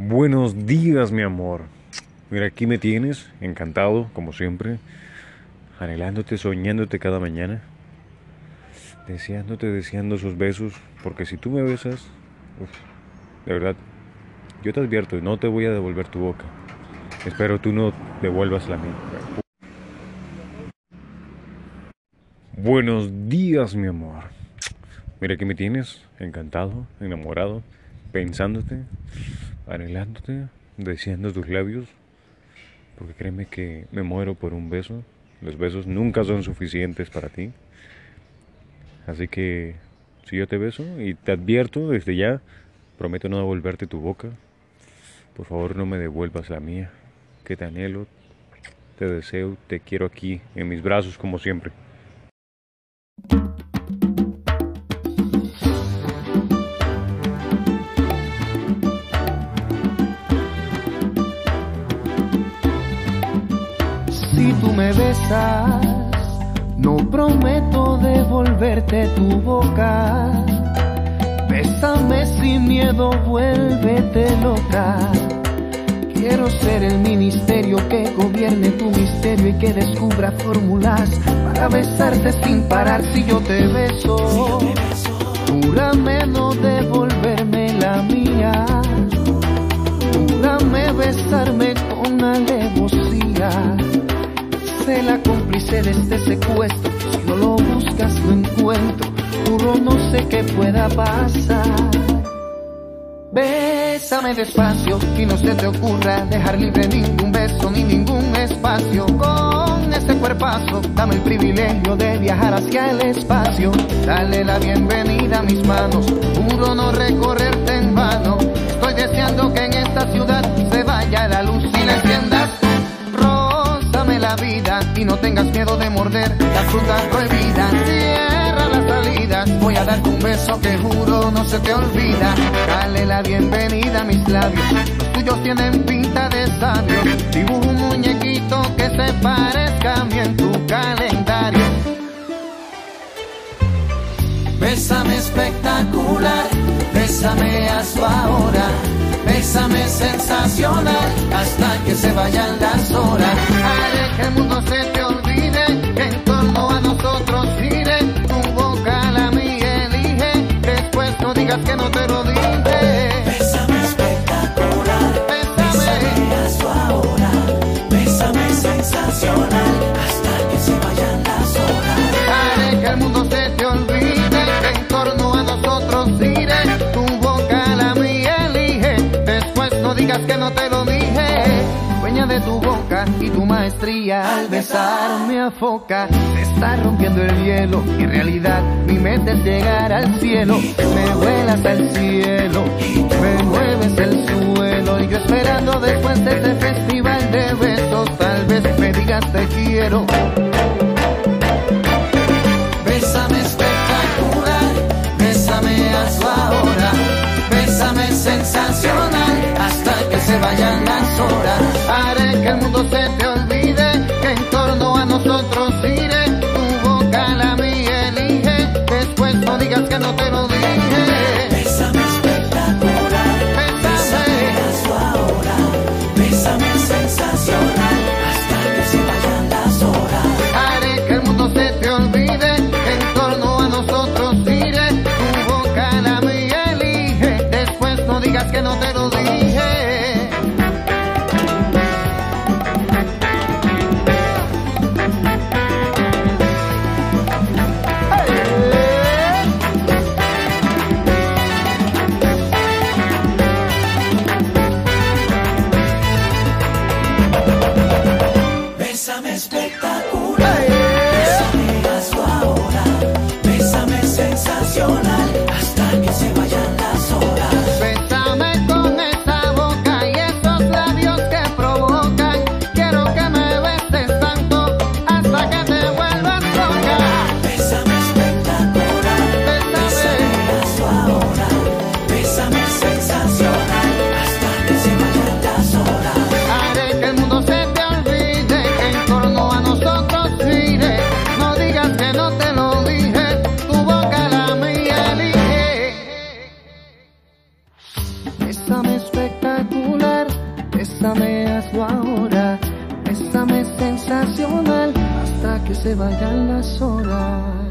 Buenos días, mi amor. Mira, aquí me tienes, encantado, como siempre, anhelándote, soñándote cada mañana, deseándote, deseando esos besos, porque si tú me besas, de verdad, yo te advierto, no te voy a devolver tu boca. Espero tú no devuelvas la mía. Buenos días, mi amor. Mira, aquí me tienes, encantado, enamorado, pensándote anhelándote, deseando tus labios, porque créeme que me muero por un beso. Los besos nunca son suficientes para ti. Así que si yo te beso y te advierto desde ya, prometo no devolverte tu boca. Por favor no me devuelvas la mía, que te anhelo, te deseo, te quiero aquí, en mis brazos como siempre. Si tú me besas, no prometo devolverte tu boca. Bésame sin miedo, vuélvete loca. Quiero ser el ministerio que gobierne tu misterio y que descubra fórmulas para besarte sin parar si yo te beso. Júrame no devolverme de este secuestro. Si no lo buscas, lo encuentro. Juro, no sé qué pueda pasar. Bésame despacio y no se te ocurra dejar libre ningún beso ni ningún espacio. Con este cuerpazo, dame el privilegio de viajar hacia el espacio. Dale la bienvenida a mis manos. Juro no recorrerte tengas miedo de morder la fruta prohibida. Cierra las salidas, voy a darte un beso que juro no se te olvida. Dale la bienvenida a mis labios, los tuyos tienen pinta de sabio. Dibujo un muñequito que se parezca a mí en tu calendario. Bésame espectacular, bésame a su ahora. Bésame sensacional hasta que se vayan las horas. Haré que mundo se te olvide, que no te lo dije. Dueña de tu boca y tu maestría al besarme a foca. Se está rompiendo el hielo y en realidad mi mente es llegar al cielo. Me vuelas al cielo, me mueves el suelo. Y yo esperando después de este festival de besos, tal vez me digas te quiero. Que no te lo dije. Se vayan las horas.